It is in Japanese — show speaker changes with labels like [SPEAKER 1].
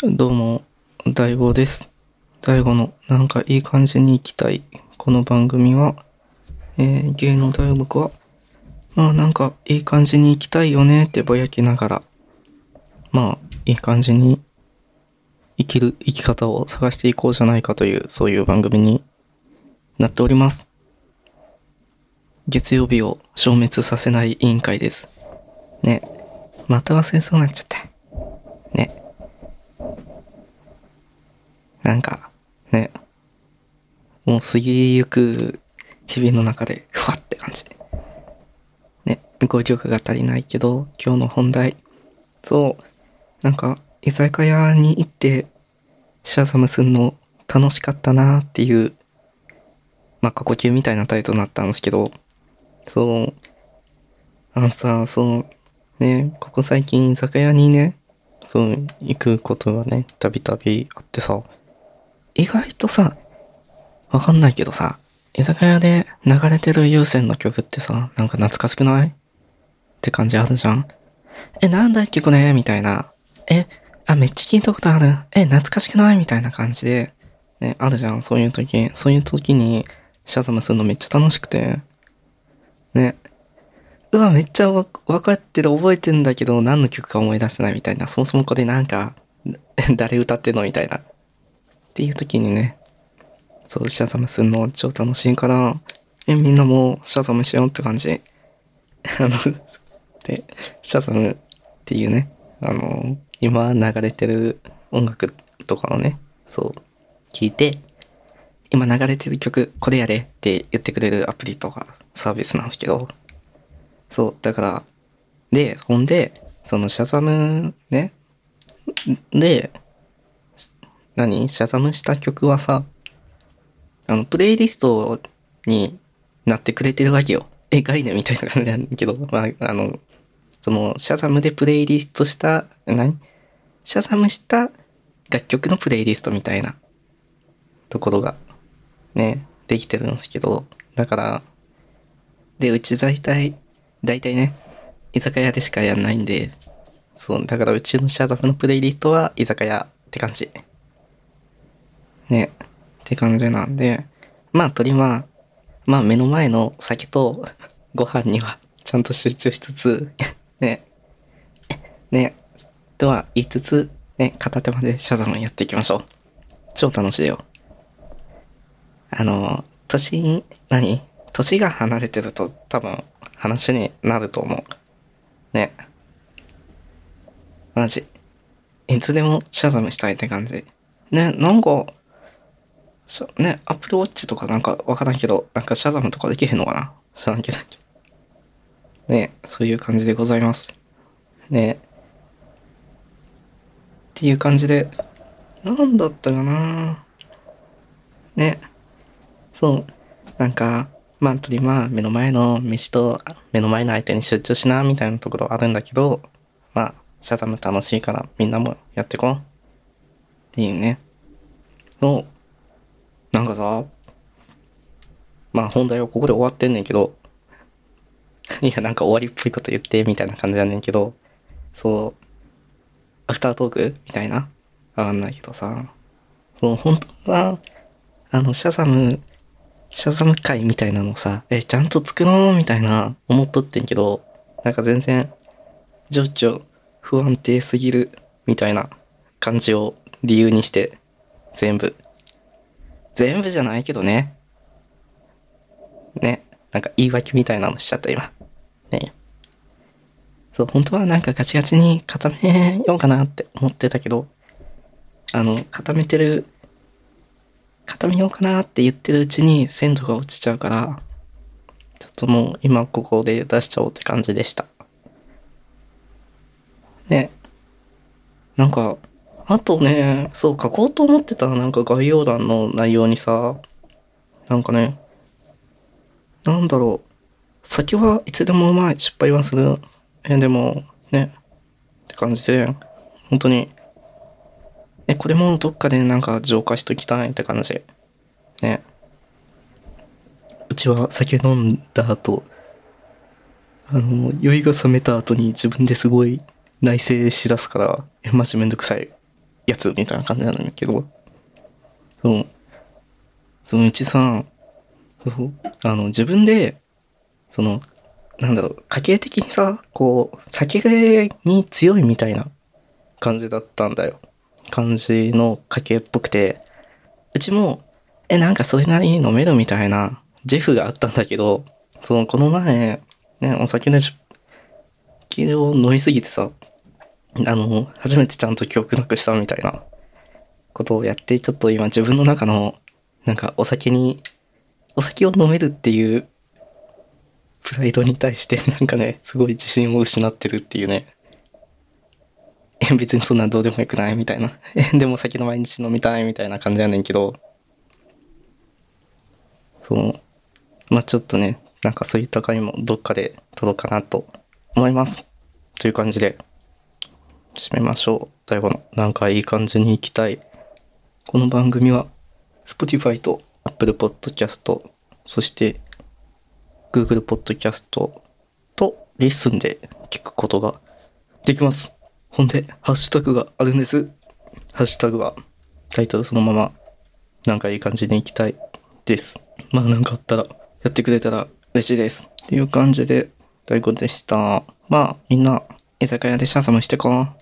[SPEAKER 1] どうも、大悟です。大悟のなんかいい感じに行きたい。この番組は、えー、芸の大悟は、まあなんかいい感じに行きたいよねってぼやきながら、まあいい感じに生きる生き方を探していこうじゃないかという、そういう番組になっております。月曜日を消滅させない委員会です。ね。また忘れそうになっちゃった。ね。なんか、ね。もう過ぎゆく日々の中で、ふわって感じ。ね。語彙力が足りないけど、今日の本題。そう。なんか、居酒屋に行って、シャザムすんの楽しかったなっていう、まあ、過去形みたいなタイトルになったんですけど、そう。あのさ、そう、ね、ここ最近居酒屋にね、そう、行くことがね、たびたびあってさ、意外とさ、わかんないけどさ、居酒屋で流れてる有線の曲ってさ、なんか懐かしくない？って感じあるじゃん？え、なんだっけこれ？みたいな。え、あ、めっちゃ聞いたことある。え、懐かしくない？みたいな感じで、ね、あるじゃん？そういう時。そういう時に、シャザムするのめっちゃ楽しくて。ね。うわ、めっちゃわ分かってる、覚えてんだけど、何の曲か思い出せないみたいな。そもそもこれなんか、誰歌ってんの？みたいな。っていう時にね、そう、シャザムするの超楽しいから、え、みんなもシャザムしようって感じ。あの、で、シャザムっていうね、あの、今流れてる音楽とかをね、そう、聞いて、今流れてる曲、これやれって言ってくれるアプリとかサービスなんですけど、そう、だから、で、ほんで、そのシャザムね、で、何？シャザムした曲はさ、あの、プレイリストになってくれてるわけよ。え、概念みたいな感じなんだけど、まあ、あの、その、シャザムでプレイリストした、何？シャザムした楽曲のプレイリストみたいな。ところが、ね、できてるんですけど、だから、で、うち大体、大体ね、居酒屋でしかやんないんで、そう、だからうちのシャザムのプレイリストは居酒屋って感じ。ね、って感じなんで、まあ、とりま、まあ、目の前の酒とご飯にはちゃんと集中しつつ、ね、ね、とは言いつつ、ね、片手までシャザムやっていきましょう。超楽しいよ。あの、年、何？年が離れてると多分話になると思う。ね。マジ。いつでもシャザムしたいって感じ。ね、なんか、しゃね、アップルウォッチとかなんかわからんけど、なんかシャザムとかできへんのかな？知らんけど。ね、そういう感じでございます。ね。っていう感じで、なんだったかな？ね。そう。なんか、まあ、とりまあ、目の前の飯と目の前の相手に集中しな、みたいなところあるんだけど、まあ、シャザム楽しいからみんなもやってこう。っていうね。の、なんかさ、まあ本題はここで終わってんねんけど、いや、なんか終わりっぽいこと言って、みたいな感じやねんけど、そう、アフタートーク？みたいな？わかんないけどさ、もう本当は、あの、シャザム、シャザム会みたいなのさ、え、ちゃんと作ろうみたいな思っとってんけど、なんか全然、情緒不安定すぎるみたいな感じを理由にして、全部。全部じゃないけどね。ね。なんか言い訳みたいなのしちゃった今。ね。そう、本当はなんかガチガチに固めようかなって思ってたけど、あの、固めてる、固めようかなって言ってるうちに鮮度が落ちちゃうから、ちょっともう今ここで出しちゃおうって感じでした。ね。なんか、あとね、そう書こうと思ってたなんか概要欄の内容にさ、なんかね、なんだろう。先はいつでもうまい。失敗はする。え、でも、ね。って感じで、本当に、え、これもどっかでなんか浄化しときたいって感じ。ね。うちは酒飲んだ後、あの、酔いが覚めた後に自分ですごい内省しだすから、え、マジめんどくさい。やつみたいな感じなんだけど、そう、そのうちさ、あの、自分で、その、なんだろう、家計的にさ、こう、酒に強いみたいな感じだったんだよ。感じの家系っぽくて、うちも、え、なんかそれなりに飲めるみたいな自負があったんだけど、その、この前、ね、お酒の出費を飲みすぎてさ、あの、初めてちゃんと記憶なくしたみたいなことをやって、ちょっと今自分の中の、なんかお酒に、お酒を飲めるっていう、プライドに対してなんかね、すごい自信を失ってるっていうね。え、別にそんなんどうでもよくないみたいな。え、でも酒の毎日飲みたいみたいな感じやねんけど、そう。まあちょっとね、なんかそういった回もどっかで撮ろうかなと思います。という感じで、締めましょう。最後の、なんかいい感じに行きたい。この番組は、Spotify と Apple Podcast、そして Google Podcast と Listen で聞くことができます。ほんで、ハッシュタグがあるんです。ハッシュタグは、タイトルそのまま、なんかいい感じに行きたいです。まあなんかあったら、やってくれたら嬉しいです。っていう感じで、大悟でした。まあ、みんな、居酒屋でシャンサムしてこう。